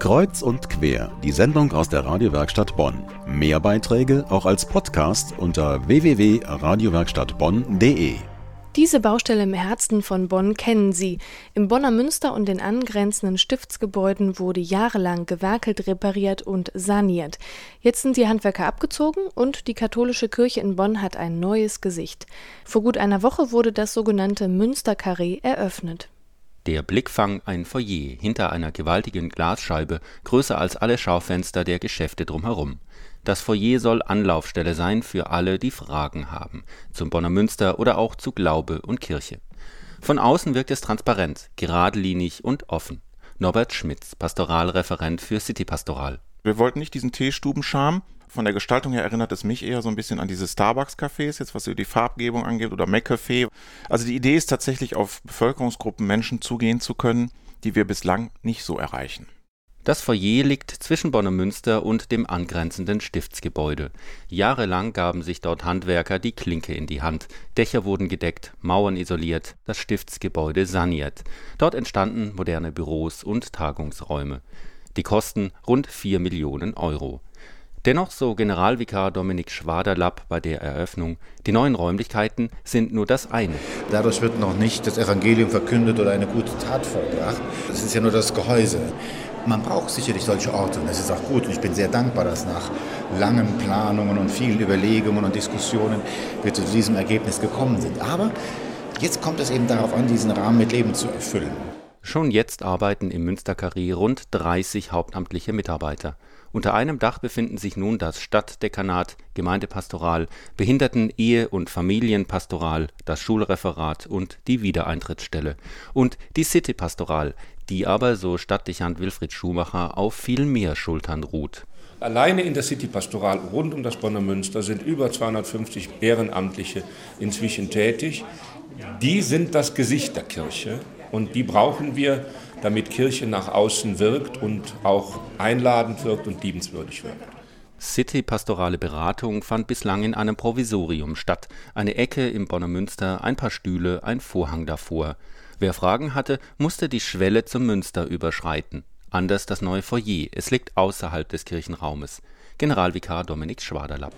Kreuz und quer, die Sendung aus der Radiowerkstatt Bonn. Mehr Beiträge auch als Podcast unter www.radiowerkstattbonn.de. Diese Baustelle im Herzen von Bonn kennen Sie. Im Bonner Münster und den angrenzenden Stiftsgebäuden wurde jahrelang gewerkelt, repariert und saniert. Jetzt sind die Handwerker abgezogen und die katholische Kirche in Bonn hat ein neues Gesicht. Vor gut einer Woche wurde das sogenannte Münsterkarree eröffnet. Der Blickfang ein Foyer hinter einer gewaltigen Glasscheibe, größer als alle Schaufenster der Geschäfte drumherum. Das Foyer soll Anlaufstelle sein für alle, die Fragen haben, zum Bonner Münster oder auch zu Glaube und Kirche. Von außen wirkt es transparent, geradlinig und offen. Norbert Schmitz, Pastoralreferent für City Pastoral. Wir wollten nicht diesen Teestubenscham, von der Gestaltung her erinnert es mich eher so ein bisschen an diese Starbucks-Cafés, jetzt was die Farbgebung angeht, oder McCafé. Also die Idee ist tatsächlich auf Bevölkerungsgruppen Menschen zugehen zu können, die wir bislang nicht so erreichen. Das Foyer liegt zwischen Bonnemünster und dem angrenzenden Stiftsgebäude. Jahrelang gaben sich dort Handwerker die Klinke in die Hand. Dächer wurden gedeckt, Mauern isoliert, das Stiftsgebäude saniert. Dort entstanden moderne Büros und Tagungsräume. Die Kosten rund 4 Millionen Euro. Dennoch, so Generalvikar Dominik Schwaderlapp bei der Eröffnung, die neuen Räumlichkeiten sind nur das eine. Dadurch wird noch nicht das Evangelium verkündet oder eine gute Tat vollbracht. Das ist ja nur das Gehäuse. Man braucht sicherlich solche Orte und das ist auch gut und ich bin sehr dankbar, dass nach langen Planungen und vielen Überlegungen und Diskussionen wir zu diesem Ergebnis gekommen sind. Aber jetzt kommt es eben darauf an, diesen Rahmen mit Leben zu erfüllen. Schon jetzt arbeiten im Münsterkarree rund 30 hauptamtliche Mitarbeiter. Unter einem Dach befinden sich nun das Stadtdekanat, Gemeindepastoral, Behinderten-, Ehe- und Familienpastoral, das Schulreferat und die Wiedereintrittsstelle und die Citypastoral, die aber, so Stadtdechant Wilfried Schumacher, auf viel mehr Schultern ruht. Alleine in der Citypastoral rund um das Bonner Münster sind über 250 Ehrenamtliche inzwischen tätig. Die sind das Gesicht der Kirche und die brauchen wir damit Kirche nach außen wirkt und auch einladend wirkt und liebenswürdig wirkt. City-pastorale Beratung fand bislang in einem Provisorium statt. Eine Ecke im Bonner Münster, ein paar Stühle, ein Vorhang davor. Wer Fragen hatte, musste die Schwelle zum Münster überschreiten. Anders das neue Foyer. Es liegt außerhalb des Kirchenraumes. Generalvikar Dominik Schwaderlapp.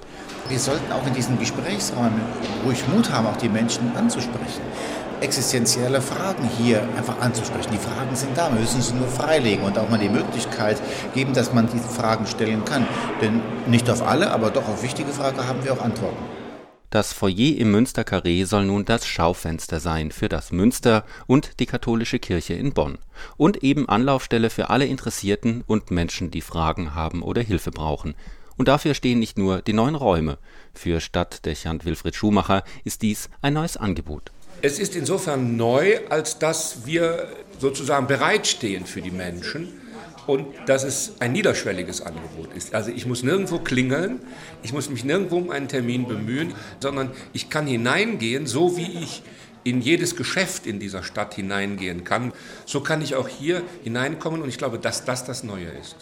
Wir sollten auch in diesen Gesprächsräumen ruhig Mut haben, auch die Menschen anzusprechen existenzielle Fragen hier einfach anzusprechen. Die Fragen sind da, wir müssen sie nur freilegen und auch mal die Möglichkeit geben, dass man diese Fragen stellen kann. Denn nicht auf alle, aber doch auf wichtige Fragen haben wir auch Antworten. Das Foyer im Münsterkarree soll nun das Schaufenster sein für das Münster und die katholische Kirche in Bonn und eben Anlaufstelle für alle Interessierten und Menschen, die Fragen haben oder Hilfe brauchen. Und dafür stehen nicht nur die neuen Räume. Für Stadtdechant Wilfried Schumacher ist dies ein neues Angebot. Es ist insofern neu, als dass wir sozusagen bereitstehen für die Menschen und dass es ein niederschwelliges Angebot ist. Also ich muss nirgendwo klingeln, ich muss mich nirgendwo um einen Termin bemühen, sondern ich kann hineingehen, so wie ich in jedes Geschäft in dieser Stadt hineingehen kann. So kann ich auch hier hineinkommen und ich glaube, dass das das Neue ist.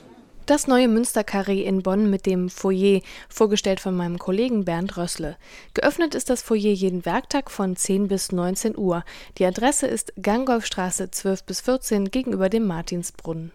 Das neue Münsterkarree in Bonn mit dem Foyer, vorgestellt von meinem Kollegen Bernd Rössle. Geöffnet ist das Foyer jeden Werktag von 10 bis 19 Uhr. Die Adresse ist Gangolfstraße 12 bis 14 gegenüber dem Martinsbrunnen.